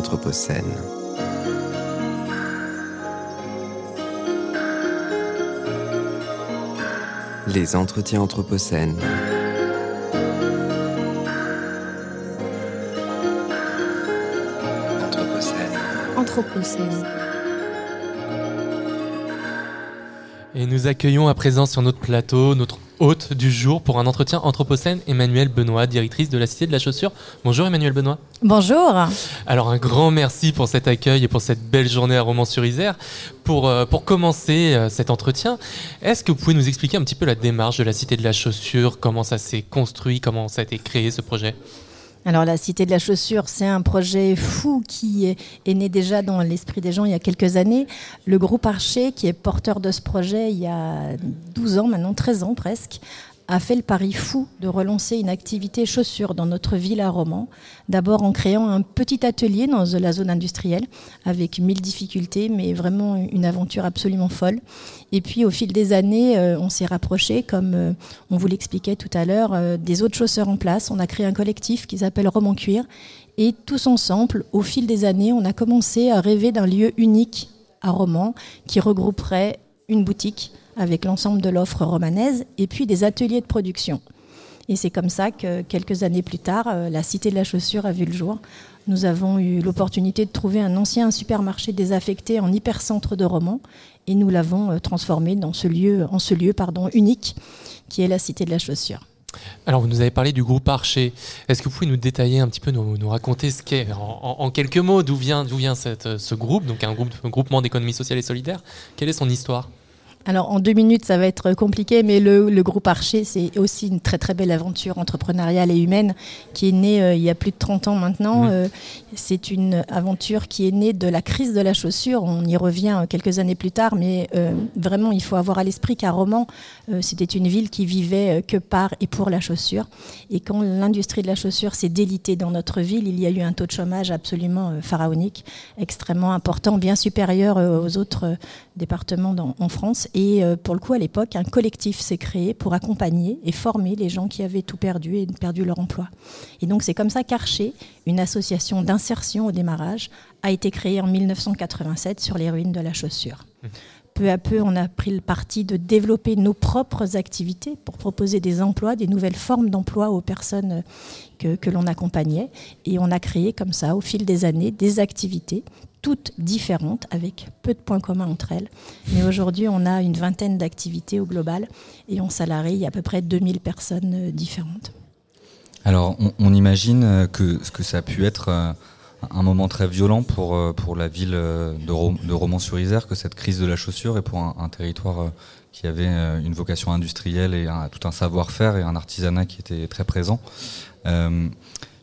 Anthropocène. Les entretiens Anthropocène. Anthropocène. Anthropocène. Et nous accueillons à présent sur notre plateau notre hôte du jour pour un entretien Anthropocène, Emmanuelle Benoît, directrice de la Cité de la Chaussure. Bonjour Emmanuelle Benoît. Bonjour. Alors un grand merci pour cet accueil et pour cette belle journée à Romans-sur-Isère. Pour, euh, pour commencer euh, cet entretien, est-ce que vous pouvez nous expliquer un petit peu la démarche de la Cité de la Chaussure, comment ça s'est construit, comment ça a été créé ce projet? Alors la Cité de la Chaussure, c'est un projet fou qui est, né déjà dans l'esprit des gens il y a quelques années. Le groupe Archer, qui est porteur de ce projet il y a 12 ans, maintenant 13 ans presque, a fait le pari fou de relancer une activité chaussure dans notre ville à Romans. D'abord en créant un petit atelier dans la zone industrielle, avec mille difficultés, mais vraiment une aventure absolument folle. Et puis au fil des années, euh, on s'est rapproché, comme euh, on vous l'expliquait tout à l'heure, euh, des autres chausseurs en place. On a créé un collectif qui s'appelle Roman Cuir. Et tous ensemble, au fil des années, on a commencé à rêver d'un lieu unique à Romans qui regrouperait une boutique avec l'ensemble de l'offre romanaise et puis des ateliers de production. Et c'est comme ça que quelques années plus tard, euh, la Cité de la Chaussure a vu le jour. Nous avons eu l'opportunité de trouver un ancien supermarché désaffecté en hypercentre de Romans et nous l'avons euh, transformé dans ce lieu, en ce lieu pardon, unique qui est la Cité de la Chaussure. Alors, vous nous avez parlé du groupe Archer. Est-ce que vous pouvez nous détailler un petit peu, nous, raconter ce qu'est, en, quelques mots, d'où vient, d'où vient ce groupe, donc un, groupe, un groupement d'économie sociale et solidaire? Quelle est son histoire? Alors en deux minutes, ça va être compliqué, mais le, le groupe Archer, c'est aussi une très très belle aventure entrepreneuriale et humaine qui est née euh, il y a plus de 30 ans maintenant. Mhm. Euh, c'est une aventure qui est née de la crise de la chaussure. On y revient euh, quelques années plus tard, mais euh, vraiment, il faut avoir à l'esprit qu'à Romans, c'était une ville qui vivait que par et pour la chaussure. Et quand l'industrie de la chaussure s'est délitée dans notre ville, il y a eu un taux de chômage absolument pharaonique, extrêmement important, bien supérieur aux autres départements dans- en France. Et euh, pour le coup, à l'époque, un collectif s'est créé pour accompagner et former les gens qui avaient tout perdu et perdu leur emploi. Et donc c'est comme ça qu'Archer, une association d'insertion au démarrage, a été créée en 1987 sur les ruines de la chaussure. Peu à peu, on a pris le parti de développer nos propres activités pour proposer des emplois, des nouvelles formes d'emploi aux personnes que l'on accompagnait. Et on a créé comme ça, au fil des années, des activités toutes différentes, avec peu de points communs entre elles. Mais aujourd'hui, on a une vingtaine d'activités au global et on salarie à peu près 2000 personnes euh, différentes. Alors, on, imagine euh, que, que ça a pu être euh, un moment très violent pour, pour la ville de, Rom- de Romans-sur-Isère, que cette crise de la chaussure et pour un, territoire qui avait une vocation industrielle et tout un savoir-faire et un artisanat qui était très présent.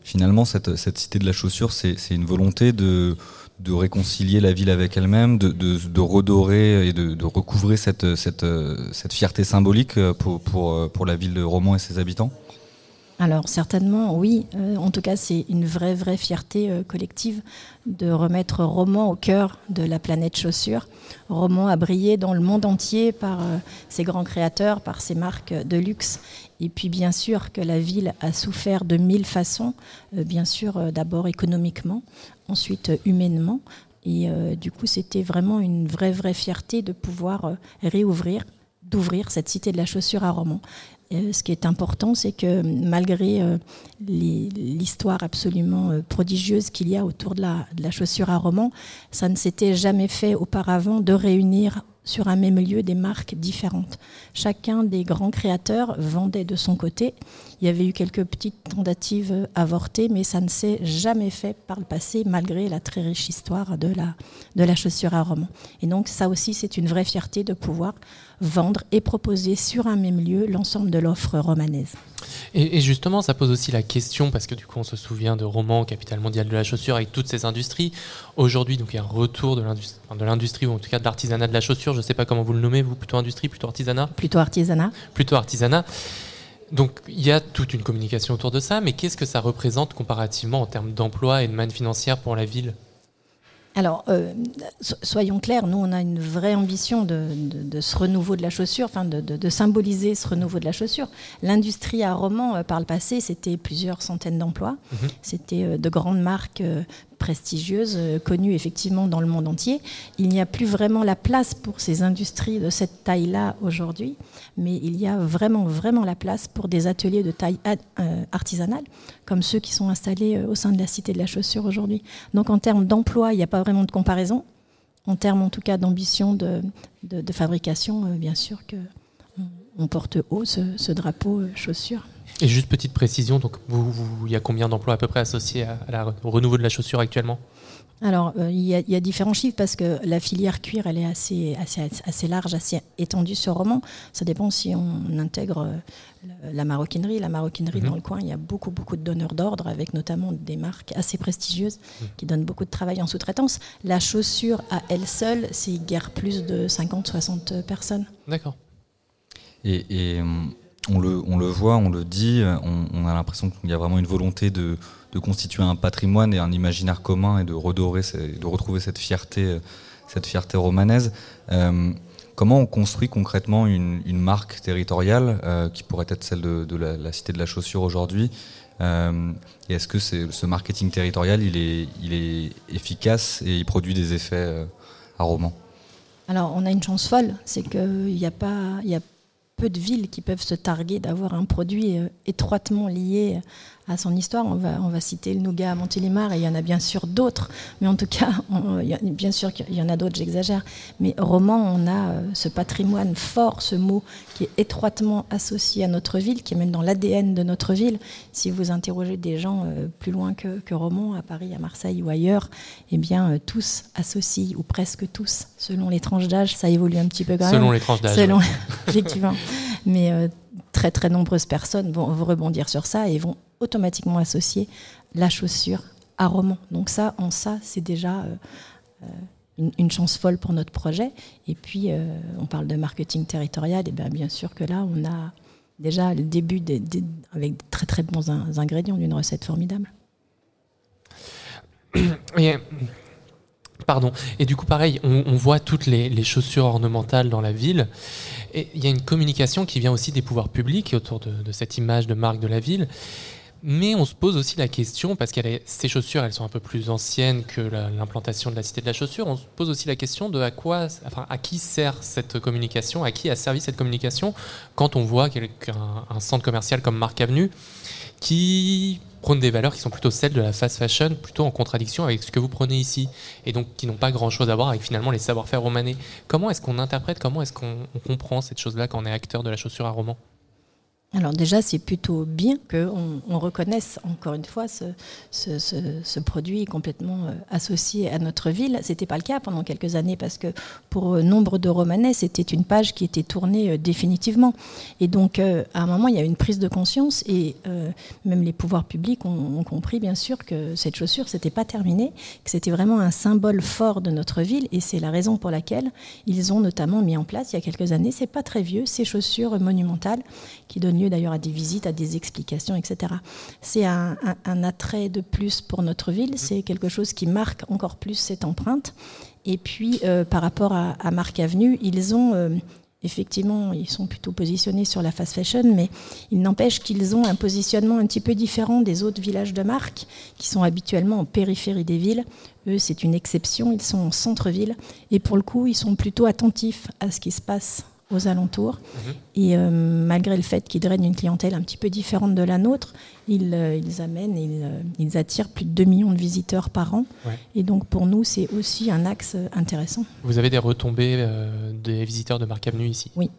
Finalement, cette, cité de la chaussure, c'est une volonté de, de réconcilier la ville avec elle-même, de, redorer et de, de recouvrer cette, fierté symbolique euh, euh, pour la ville de Romans et ses habitants? Alors certainement, oui. Euh, en tout cas, c'est une vraie, vraie fierté collective de remettre Roman au cœur de la planète chaussure. Roman a brillé dans le monde entier par ses grands créateurs, par ses marques de luxe. Et puis bien sûr que la ville a souffert de mille façons. Bien sûr, d'abord économiquement, ensuite euh, humainement. Et euh, du coup, c'était vraiment une vraie, vraie fierté de pouvoir euh, réouvrir, d'ouvrir cette cité de la chaussure à Romans. Euh, ce qui est important, c'est que malgré euh, l'histoire absolument euh, prodigieuse qu'il y a autour de la, chaussure à Romans, ça ne s'était jamais fait auparavant de réunir sur un même lieu des marques différentes. Chacun des grands créateurs vendait de son côté. Il y avait eu quelques petites tentatives avortées, mais ça ne s'est jamais fait par le passé, malgré la très riche histoire de la, de la chaussure à Romans. Et donc ça aussi, c'est une vraie fierté de pouvoir vendre et proposer sur un même lieu l'ensemble de l'offre romanaise. Et, et justement, ça pose aussi la question, parce que du coup, on se souvient de Roman, capitale mondiale de la chaussure, avec toutes ces industries. Aujourd'hui, donc, il y a un retour de l'industrie, enfin, de l'industrie, ou en tout cas de l'artisanat de la chaussure. Je ne sais pas comment vous le nommez, vous, plutôt industrie, plutôt artisanat? Plutôt artisanat. Plutôt artisanat. Donc, il y a toute une communication autour de ça, mais qu'est-ce que ça représente comparativement en termes d'emploi et de manne financière pour la ville? Alors, euh, so- soyons clairs, nous, on a une vraie ambition de, de- de ce renouveau de la chaussure, enfin de, symboliser ce renouveau de la chaussure. L'industrie à Romans, euh, par le passé, c'était plusieurs centaines d'emplois. Mhm. C'était euh, de grandes marques prestigieuses, euh, connues effectivement dans le monde entier. Il n'y a plus vraiment la place pour ces industries de cette taille-là aujourd'hui, mais il y a vraiment, vraiment la place pour des ateliers de taille euh, artisanale, comme ceux qui sont installés au sein de la Cité de la Chaussure aujourd'hui. Donc en termes d'emploi, il n'y a pas vraiment de comparaison. En termes en tout cas d'ambition de, de, fabrication, bien sûr que on porte haut ce, drapeau chaussure. Et juste petite précision, donc il y a combien d'emplois à peu près associés au renouveau de la chaussure actuellement? Alors, euh, il, y a, différents chiffres parce que la filière cuir, elle est assez, assez, large, assez étendue sur Roman. Ça dépend si on intègre euh, la maroquinerie. La maroquinerie, mhm. dans le coin, il y a beaucoup, beaucoup de donneurs d'ordre, avec notamment des marques assez prestigieuses mhm. qui donnent beaucoup de travail en sous-traitance. La chaussure, à elle seule, c'est guère plus de 50-60 personnes. D'accord. Et, et on le, on le voit, on le dit, on, a l'impression qu'il y a vraiment une volonté de, de, constituer un patrimoine et un imaginaire commun et de redorer, de retrouver cette fierté, cette fierté romanaise. Euh, comment on construit concrètement une, une marque territoriale euh, qui pourrait être celle de, la, Cité de la Chaussure aujourd'hui? Euh, Et est-ce que ce marketing territorial, il est, il est efficace et il produit des effets à Romans? Alors, on a une chance folle, c'est qu'il n'y a pas... Y a peu de villes qui peuvent se targuer d'avoir un produit euh, étroitement lié à son histoire. On va, on va citer le nougat à Montélimar et il y en a bien sûr d'autres, mais en tout cas, bien sûr qu'il y en a d'autres, j'exagère. Mais roman, on a euh, ce patrimoine fort, ce mot qui est étroitement associé à notre ville, qui est même dans l'ADN de notre ville. Si vous interrogez des gens euh, plus loin que, que Romans, à Paris, à Marseille ou ailleurs, eh bien, euh, tous associent, ou presque tous, selon les tranches d'âge, ça évolue un petit peu quand même. Selon les tranches d'âge. Selon, effectivement. Mais très très nombreuses personnes vont rebondir sur ça et vont automatiquement associer la chaussure à roman. Donc ça, en ça, c'est déjà euh, euh, une, chance folle pour notre projet. Et puis, euh, on parle de marketing territorial, et bien, bien sûr que là, on a déjà le début avec de très très bons ingrédients d'une recette formidable. pardon. Et du coup, pareil, on, voit toutes les, chaussures ornementales dans la ville. Il y a une communication qui vient aussi des pouvoirs publics autour de, de cette image de marque de la ville. Mais on se pose aussi la question, parce que ces chaussures, elles sont un peu plus anciennes que l'implantation de la Cité de la Chaussure, on se pose aussi la question de à, quoi, enfin, à qui sert cette communication, à qui a servi cette communication quand on voit un, un centre commercial comme Marc Avenue qui prône des valeurs qui sont plutôt celles de la fast fashion, plutôt en contradiction avec ce que vous prenez ici, et donc qui n'ont pas grand-chose à voir avec finalement les savoir-faire romanais. Comment est-ce qu'on interprète, comment est-ce qu'on comprend cette chose-là quand on est acteur de la chaussure à roman? Alors déjà, c'est plutôt bien qu'on on reconnaisse encore une fois ce, produit complètement euh, associé à notre ville. C'était pas le cas pendant quelques années parce que pour euh, nombre de Romanais, c'était une page qui était tournée euh, définitivement. Et donc, à un moment, il y a une prise de conscience et même les pouvoirs publics ont, compris, bien sûr, que cette chaussure, c'était pas terminé, que c'était vraiment un symbole fort de notre ville. Et c'est la raison pour laquelle ils ont notamment mis en place, il y a quelques années, c'est pas très vieux, ces chaussures monumentales qui donnent lieu d'ailleurs à des visites, à des explications, etc. C'est un, attrait de plus pour notre ville, c'est quelque chose qui marque encore plus cette empreinte. Et puis, euh, par rapport à, à Marc Avenue, ils ont euh, effectivement, ils sont plutôt positionnés sur la fast fashion, mais il n'empêche qu'ils ont un positionnement un petit peu différent des autres villages de marque qui sont habituellement en périphérie des villes. Eux, c'est une exception, ils sont en centre-ville et pour le coup, ils sont plutôt attentifs à ce qui se passe aux alentours. Mhm. Et euh, malgré le fait qu'ils drainent une clientèle un petit peu différente de la nôtre, ils, euh, ils amènent, ils, euh, ils, attirent plus de 2 millions de visiteurs par an. Et donc pour nous, c'est aussi un axe intéressant. Vous avez des retombées des visiteurs de Marc Avenue ici? Oui.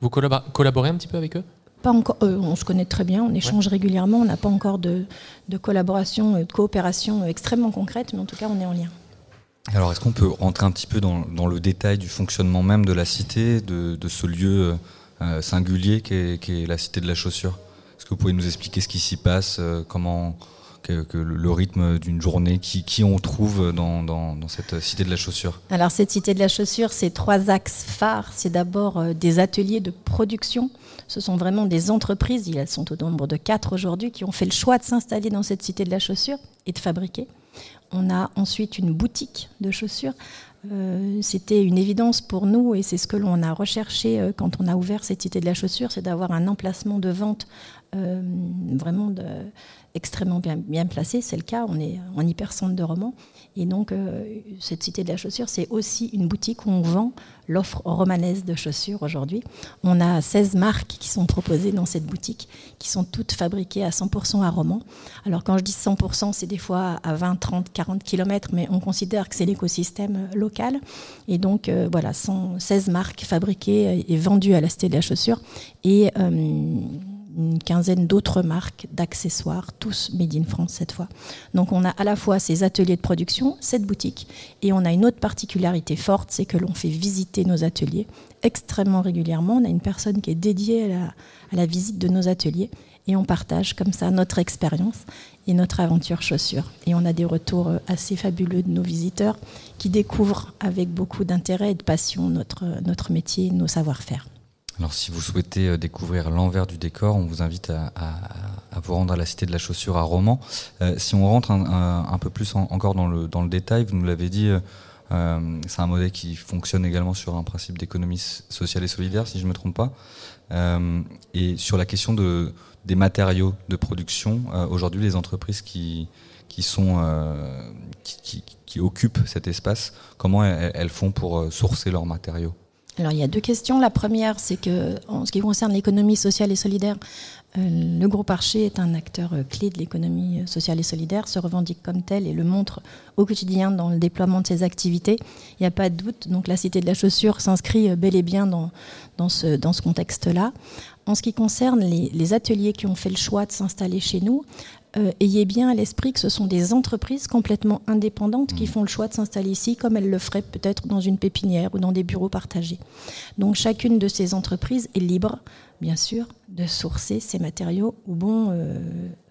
Vous collaborez un petit peu avec eux? Pas encore, on se connaît très bien, on échange régulièrement, on n'a pas encore de, de collaboration, de coopération extrêmement concrète, mais en tout cas, on est en lien. Alors, est-ce qu'on peut rentrer un petit peu dans, le détail du fonctionnement même de la cité, de, ce lieu euh, singulier qu'est est la cité de la chaussure? Est-ce que vous pouvez nous expliquer ce qui s'y passe, euh, comment que, le rythme d'une journée, qui, on trouve dans, dans, cette cité de la chaussure? Alors, cette cité de la chaussure, c'est trois axes phares. C'est d'abord euh, des ateliers de production. Ce sont vraiment des entreprises, elles sont au nombre de quatre aujourd'hui, qui ont fait le choix de s'installer dans cette cité de la chaussure et de fabriquer. On a ensuite une boutique de chaussures. Euh, c'était une évidence pour nous et c'est ce que l'on a recherché euh, quand on a ouvert cette cité de la chaussure, c'est d'avoir un emplacement de vente euh, vraiment extrêmement bien, bien placé. C'est le cas, on est en hyper-centre de roman. Et donc, euh, cette cité de la chaussure, c'est aussi une boutique où on vend l'offre romanaise de chaussures aujourd'hui. On a 16 marques qui sont proposées dans cette boutique, qui sont toutes fabriquées à 100% à Romans. Alors, quand je dis 100%, c'est des fois à 20, 30, 40 km, mais on considère que c'est l'écosystème local. Et donc, euh, voilà, 16 marques fabriquées et vendues à la cité de la chaussure. Et. Une quinzaine d'autres marques d'accessoires, tous made in France cette fois. Donc on a à la fois ces ateliers de production, cette boutique, et on a une autre particularité forte, c'est que l'on fait visiter nos ateliers extrêmement régulièrement. On a une personne qui est dédiée à la, visite de nos ateliers et on partage comme ça notre expérience et notre aventure chaussure. Et on a des retours assez fabuleux de nos visiteurs qui découvrent avec beaucoup d'intérêt et de passion notre, notre métier, nos savoir-faire. Alors si vous souhaitez euh, découvrir l'envers du décor, on vous invite à, vous rendre à la Cité de la Chaussure à Romans. Euh, si on rentre un, peu plus en, encore dans le, détail, vous nous l'avez dit, euh, c'est un modèle qui fonctionne également sur un principe d'économie sociale et solidaire, si je ne me trompe pas. Et sur la question de, des matériaux de production, aujourd'hui les entreprises qui, occupent cet espace, comment elles font pour sourcer leurs matériaux? Alors il y a deux questions. La première, c'est que en ce qui concerne l'économie sociale et solidaire, euh, le groupe Archer est un acteur euh, clé de l'économie euh, sociale et solidaire, se revendique comme tel et le montre au quotidien dans le déploiement de ses activités. Il n'y a pas de doute. Donc la Cité de la Chaussure s'inscrit bel et bien dans, ce, contexte-là. En ce qui concerne les, ateliers qui ont fait le choix de s'installer chez nous, euh, ayez bien à l'esprit que ce sont des entreprises complètement indépendantes qui font le choix de s'installer ici, comme elles le feraient peut-être dans une pépinière ou dans des bureaux partagés. Donc chacune de ces entreprises est libre, bien sûr, de sourcer ses matériaux où bon euh,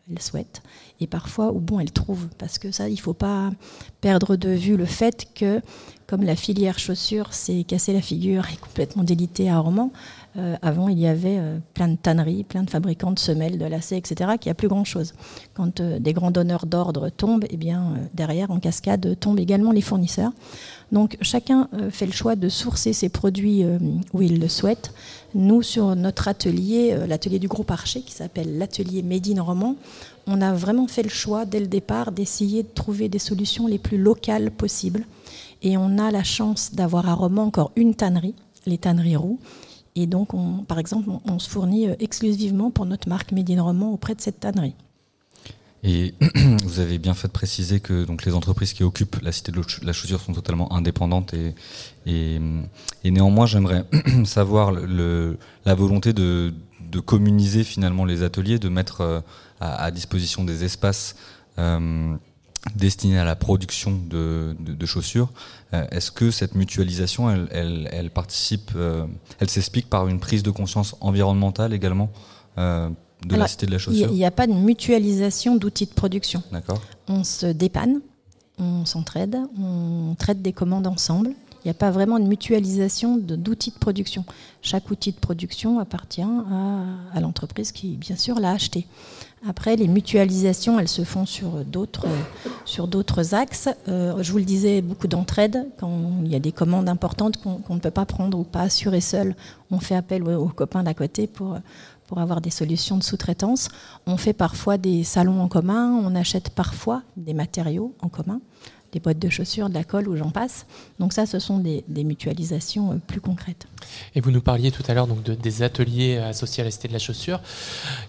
elle souhaite et parfois où bon elle trouve. Parce que ça, il ne faut pas perdre de vue le fait que, comme la filière chaussures s'est cassée la figure et complètement délitée à Romans, euh, avant, il y avait euh, plein de tanneries, plein de fabricants de semelles, de lacets, etc., qui a plus grand-chose. Quand euh, des grands donneurs d'ordre tombent, eh bien, derrière, en cascade, tombent également les fournisseurs. Donc, chacun fait le choix de sourcer ses produits où il le souhaite. Nous, sur notre atelier, l'atelier du groupe Archer, qui s'appelle l'atelier Made in Roman, on a vraiment fait le choix, dès le départ, d'essayer de trouver des solutions les plus locales possibles. Et on a la chance d'avoir à Romans encore une tannerie, les tanneries Roux, et donc, on, par exemple, on, se fournit euh, exclusivement pour notre marque Made in Roman auprès de cette tannerie. Et vous avez bien fait de préciser que donc, les entreprises qui occupent la cité de la chaussure sont totalement indépendantes et, néanmoins j'aimerais savoir la volonté de, communiser finalement les ateliers, de mettre euh, à, disposition des espaces euh, destinée à la production de chaussures. Euh, Est-ce que cette mutualisation, elle, elle, elle participe, euh, elle s'explique par une prise de conscience environnementale également euh, de Alors, la cité de la chaussure Il n'y a pas de mutualisation d'outils de production. D'accord. On se dépanne, on s'entraide, on traite des commandes ensemble. Il n'y a pas vraiment de mutualisation d'outils de, production. Chaque outil de production appartient à, l'entreprise qui, bien sûr, l'a acheté. Après, les mutualisations, elles se font sur d'autres axes. Euh, je vous le disais, beaucoup d'entraide. Quand il y a des commandes importantes qu'on qu ne peut pas prendre ou pas assurer seul, on fait appel aux, copains d'à côté pour avoir des solutions de sous-traitance. On fait parfois des salons en commun, on achète parfois des matériaux en commun, des boîtes de chaussures, de la colle ou j'en passe. Donc ça, ce sont des, mutualisations euh, plus concrètes. Et vous nous parliez tout à l'heure donc de, des ateliers associés à la Cité de la Chaussure.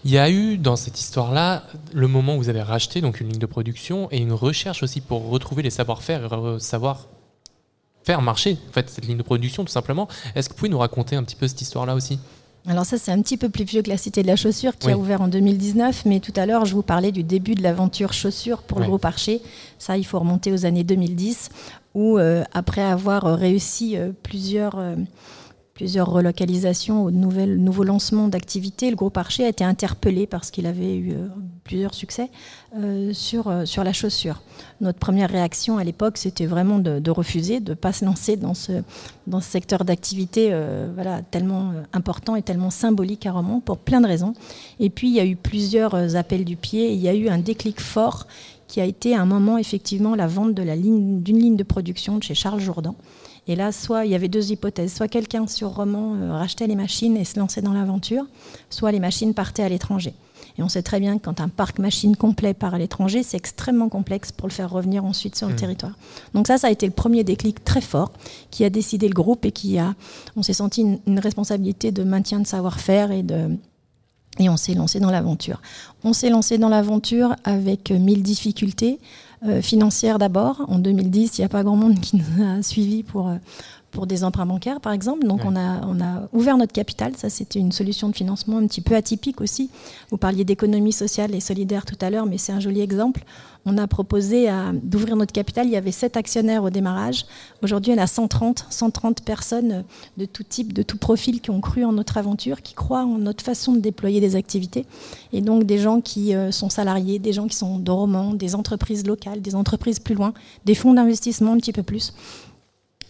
Il y a eu dans cette histoire-là le moment où vous avez racheté donc une ligne de production et une recherche aussi pour retrouver les savoir-faire et savoir faire marcher en fait cette ligne de production tout simplement. Est-ce que vous pouvez nous raconter un petit peu cette histoire-là aussi? Alors ça, c'est un petit peu plus vieux que la Cité de la Chaussure qui oui. a ouvert en 2019, mais tout à l'heure, je vous parlais du début de l'aventure chaussure pour le groupe Archer. Ça, il faut remonter aux années 2010, où euh, après avoir réussi euh, plusieurs... Euh, plusieurs relocalisations ou de nouveaux lancements d'activités, le groupe Archer a été interpellé parce qu'il avait eu euh, plusieurs succès euh, sur, euh, sur la chaussure. Notre première réaction à l'époque, c'était vraiment de, refuser, de ne pas se lancer dans ce, dans ce secteur d'activité voilà, tellement important et tellement symbolique à Romans pour plein de raisons. Et puis, il y a eu plusieurs appels du pied il y a eu un déclic fort qui a été à un moment effectivement la vente de ligne d'une ligne de production de chez Charles Jourdan. Et là, soit il y avait deux hypothèses, soit quelqu'un sur Roman euh, rachetait les machines et se lançait dans l'aventure, soit les machines partaient à l'étranger. Et on sait très bien que quand un parc machine complet part à l'étranger, c'est extrêmement complexe pour le faire revenir ensuite sur le Mmh. territoire. Donc ça, ça a été le premier déclic très fort qui a décidé le groupe et qui a, on s'est senti une, une responsabilité de maintien de savoir-faire et de, et on s'est lancé dans l'aventure. On s'est lancé dans l'aventure avec mille difficultés euh, financières d'abord. En 2010, il n'y a pas grand monde qui nous a suivis pour, euh, pour des emprunts bancaires, par exemple. Donc Ouais. on, a, on a ouvert notre capital. Ça, c'était une solution de financement un petit peu atypique aussi. Vous parliez d'économie sociale et solidaire tout à l'heure, mais c'est un joli exemple. On a proposé d'ouvrir notre capital. Il y avait sept actionnaires au démarrage. Aujourd'hui, il y en a 130, 130 personnes de tout type, de tout profil qui ont cru en notre aventure, qui croient en notre façon de déployer des activités. Et donc des gens qui euh, sont salariés, des gens qui sont de romans, des entreprises locales, des entreprises plus loin, des fonds d'investissement un petit peu plus.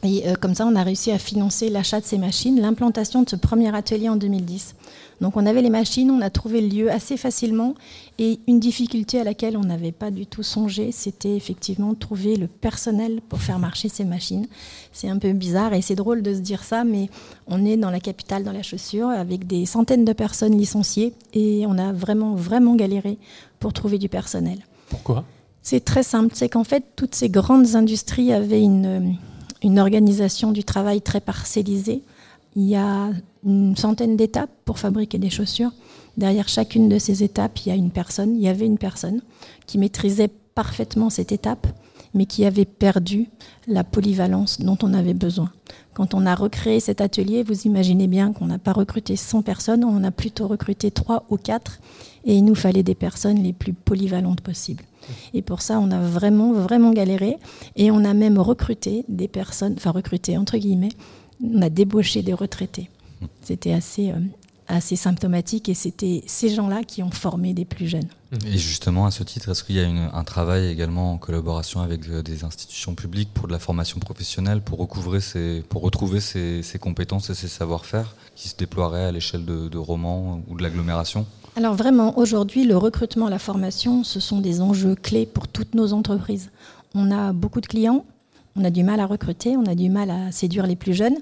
Et euh, comme ça, on a réussi à financer l'achat de ces machines, l'implantation de ce premier atelier en 2010. Donc on avait les machines, on a trouvé le lieu assez facilement. Et une difficulté à laquelle on n'avait pas du tout songé, c'était effectivement trouver le personnel pour faire marcher ces machines. C'est un peu bizarre et c'est drôle de se dire ça, mais on est dans la capitale, dans la chaussure, avec des centaines de personnes licenciées et on a vraiment, vraiment galéré pour trouver du personnel. Pourquoi? C'est très simple, c'est qu'en fait, toutes ces grandes industries avaient une, une organisation du travail très parcellisée. Il y a une centaine d'étapes pour fabriquer des chaussures. Derrière chacune de ces étapes, il y a une personne, il y avait une personne qui maîtrisait parfaitement cette étape, mais qui avait perdu la polyvalence dont on avait besoin. Quand on a recréé cet atelier, vous imaginez bien qu'on n'a pas recruté 100 personnes, on en a plutôt recruté 3 ou 4, et il nous fallait des personnes les plus polyvalentes possibles. Et pour ça, on a vraiment, vraiment galéré, et on a même recruté des personnes, enfin recruté entre guillemets, on a débauché des retraités. C'était assez, euh, assez symptomatique, et c'était ces gens-là qui ont formé des plus jeunes. Et justement, à ce titre, est-ce qu'il y a une- un travail également en collaboration avec euh, des institutions publiques pour de la formation professionnelle, pour, recouvrer ces, pour retrouver ces, ces compétences et ces savoir-faire qui se déploieraient à l'échelle de, de Romans ou de l'agglomération? Alors vraiment, aujourd'hui, le recrutement, la formation, ce sont des enjeux clés pour toutes nos entreprises. On a beaucoup de clients, on a du mal à recruter, on a du mal à séduire les plus jeunes.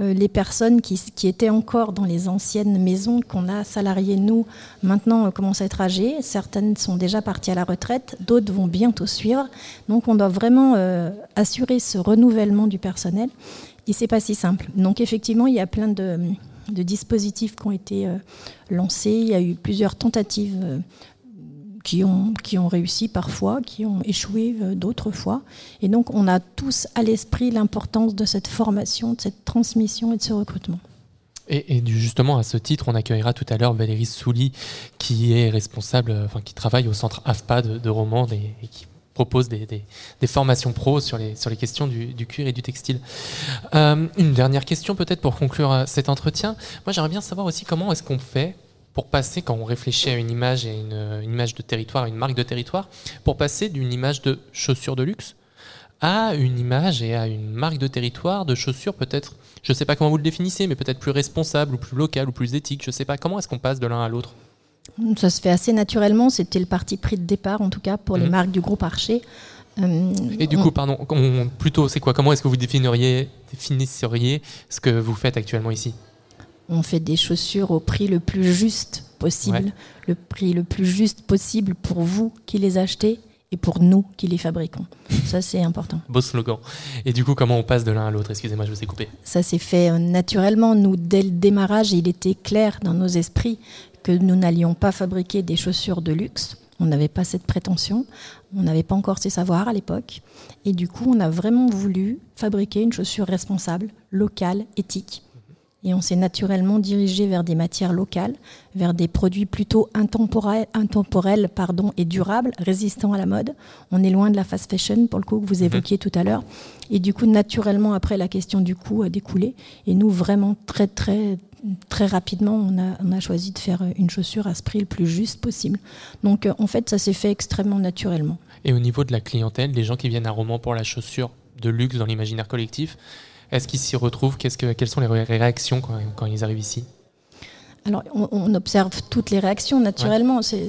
Euh, les personnes qui, étaient encore dans les anciennes maisons qu'on a salariées, nous, maintenant euh, commencent à être âgées. Certaines sont déjà parties à la retraite, d'autres vont bientôt suivre. Donc on doit vraiment euh, assurer ce renouvellement du personnel. Et c'est pas si simple. Donc effectivement, il y a plein de, dispositifs qui ont été lancés. Il y a eu plusieurs tentatives qui, ont, qui ont réussi parfois, qui ont échoué euh, d'autres fois. Et donc on a tous à l'esprit l'importance de cette formation, de cette transmission et de ce recrutement. Et, justement, à ce titre, on accueillera tout à l'heure Valérie Souli, qui est responsable, euh, enfin, qui travaille au centre AFPA de, de Romande et, qui propose des, formations pro sur les, sur les questions du, cuir et du textile. Euh, une dernière question peut-être pour conclure cet entretien. Moi, j'aimerais bien savoir aussi comment est-ce qu'on fait pour passer, quand on réfléchit à une image et une, une image de territoire, une marque de territoire, pour passer d'une image de chaussures de luxe à une image et à une marque de territoire de chaussures peut-être, je ne sais pas comment vous le définissez, mais peut-être plus responsable ou plus local ou plus éthique, je ne sais pas. Comment est-ce qu'on passe de l'un à l'autre? Ça se fait assez naturellement, c'était le parti pris de départ en tout cas pour les Mhm. marques du groupe Archer. Euh, Et du on- coup, pardon, on- plutôt, c'est quoi? Comment est-ce que vous définiriez, définisseriez ce que vous faites actuellement ici? On fait des chaussures au prix le plus juste possible, Ouais. le prix le plus juste possible pour vous qui les achetez et pour nous qui les fabriquons. Ça, c'est important. Beau slogan. Et du coup, comment on passe de l'un à l'autre? Excusez-moi, je vous ai coupé. Ça s'est fait euh, naturellement. Nous, dès le démarrage, il était clair dans nos esprits que nous n'allions pas fabriquer des chaussures de luxe. On n'avait pas cette prétention. On n'avait pas encore ces savoirs à l'époque. Et du coup, on a vraiment voulu fabriquer une chaussure responsable, locale, éthique. Et on s'est naturellement dirigé vers des matières locales, vers des produits plutôt intemporels, intemporels pardon, et durables, résistants à la mode. On est loin de la fast fashion, pour le coup, que vous évoquiez tout à l'heure. Et du coup, naturellement, après, la question du coût a découlé. Et nous, vraiment, très, très, très rapidement, on a, on a choisi de faire une chaussure à ce prix le plus juste possible. Donc, euh, en fait, ça s'est fait extrêmement naturellement. Et au niveau de la clientèle, les gens qui viennent à Romans pour la chaussure de luxe dans l'imaginaire collectif, est-ce qu'ils s'y retrouvent? Que, Quelles sont les ré- réactions quand, quand ils arrivent ici? Alors, on, on observe toutes les réactions naturellement. C'est-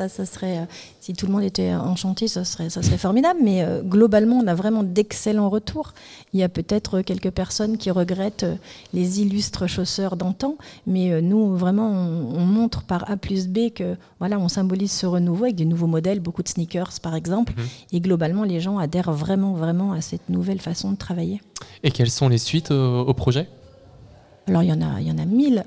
Ça, ça serait, si tout le monde était enchanté, ça serait, ça serait formidable. Mais globalement, on a vraiment d'excellents retours. Il y a peut-être quelques personnes qui regrettent les illustres chausseurs d'antan, mais nous, vraiment, on, montre par A plus B que voilà, on symbolise ce renouveau avec des nouveaux modèles, beaucoup de sneakers par exemple. Mhm. Et globalement, les gens adhèrent vraiment, vraiment à cette nouvelle façon de travailler. Et quelles sont les suites au, projet? Alors il y en a, il y en a mille.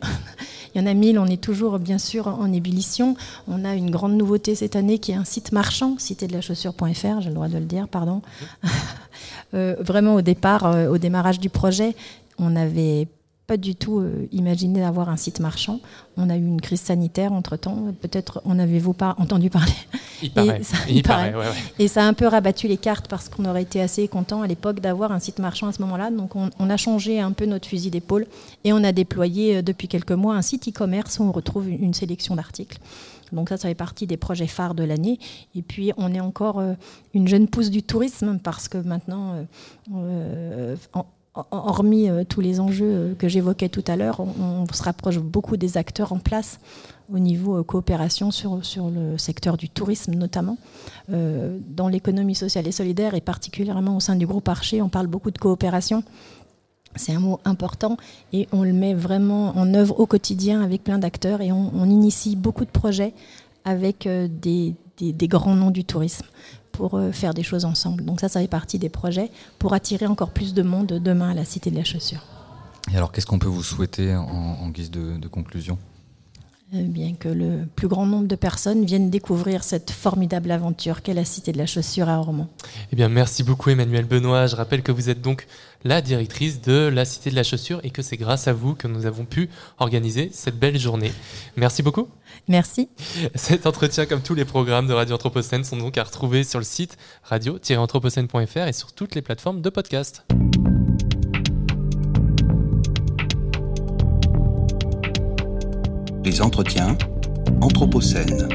Il y en a mille. On est toujours bien sûr en ébullition. On a une grande nouveauté cette année qui est un site marchand, citédelachaussure.fr, j'ai le droit de le dire, pardon. Euh, vraiment au départ, euh, au démarrage du projet, on avait pas du tout euh, imaginé d'avoir un site marchand. On a eu une crise sanitaire entre-temps. Peut-être en avez-vous pas entendu parler Il paraît. Et ça, il paraît. Et ça a un peu rabattu les cartes parce qu'on aurait été assez content à l'époque d'avoir un site marchand à ce moment-là. Donc on, a changé un peu notre fusil d'épaule et on a déployé euh, depuis quelques mois un site e-commerce où on retrouve une, sélection d'articles. Donc ça, ça fait partie des projets phares de l'année. Et puis, on est encore euh, une jeune pousse du tourisme parce que maintenant, hormis euh, tous les enjeux euh, que j'évoquais tout à l'heure, on, se rapproche beaucoup des acteurs en place au niveau euh, coopération sur, le secteur du tourisme notamment. dans l'économie sociale et solidaire et particulièrement au sein du groupe Archer, on parle beaucoup de coopération. C'est un mot important et on le met vraiment en œuvre au quotidien avec plein d'acteurs et on, initie beaucoup de projets avec des grands noms du tourisme pour euh, faire des choses ensemble. Donc ça, ça fait partie des projets pour attirer encore plus de monde demain à la Cité de la Chaussure. Et alors, qu'est-ce qu'on peut vous souhaiter en, guise de, conclusion? Bien que le plus grand nombre de personnes viennent découvrir cette formidable aventure qu'est la Cité de la Chaussure à Ormont. Eh bien, merci beaucoup Emmanuel Benoît. Je rappelle que vous êtes donc la directrice de la Cité de la Chaussure et que c'est grâce à vous que nous avons pu organiser cette belle journée. Merci beaucoup. Merci. Cet entretien, comme tous les programmes de Radio Anthropocène, sont donc à retrouver sur le site radio-anthropocène.fr et sur toutes les plateformes de podcast. Les entretiens Anthropocène.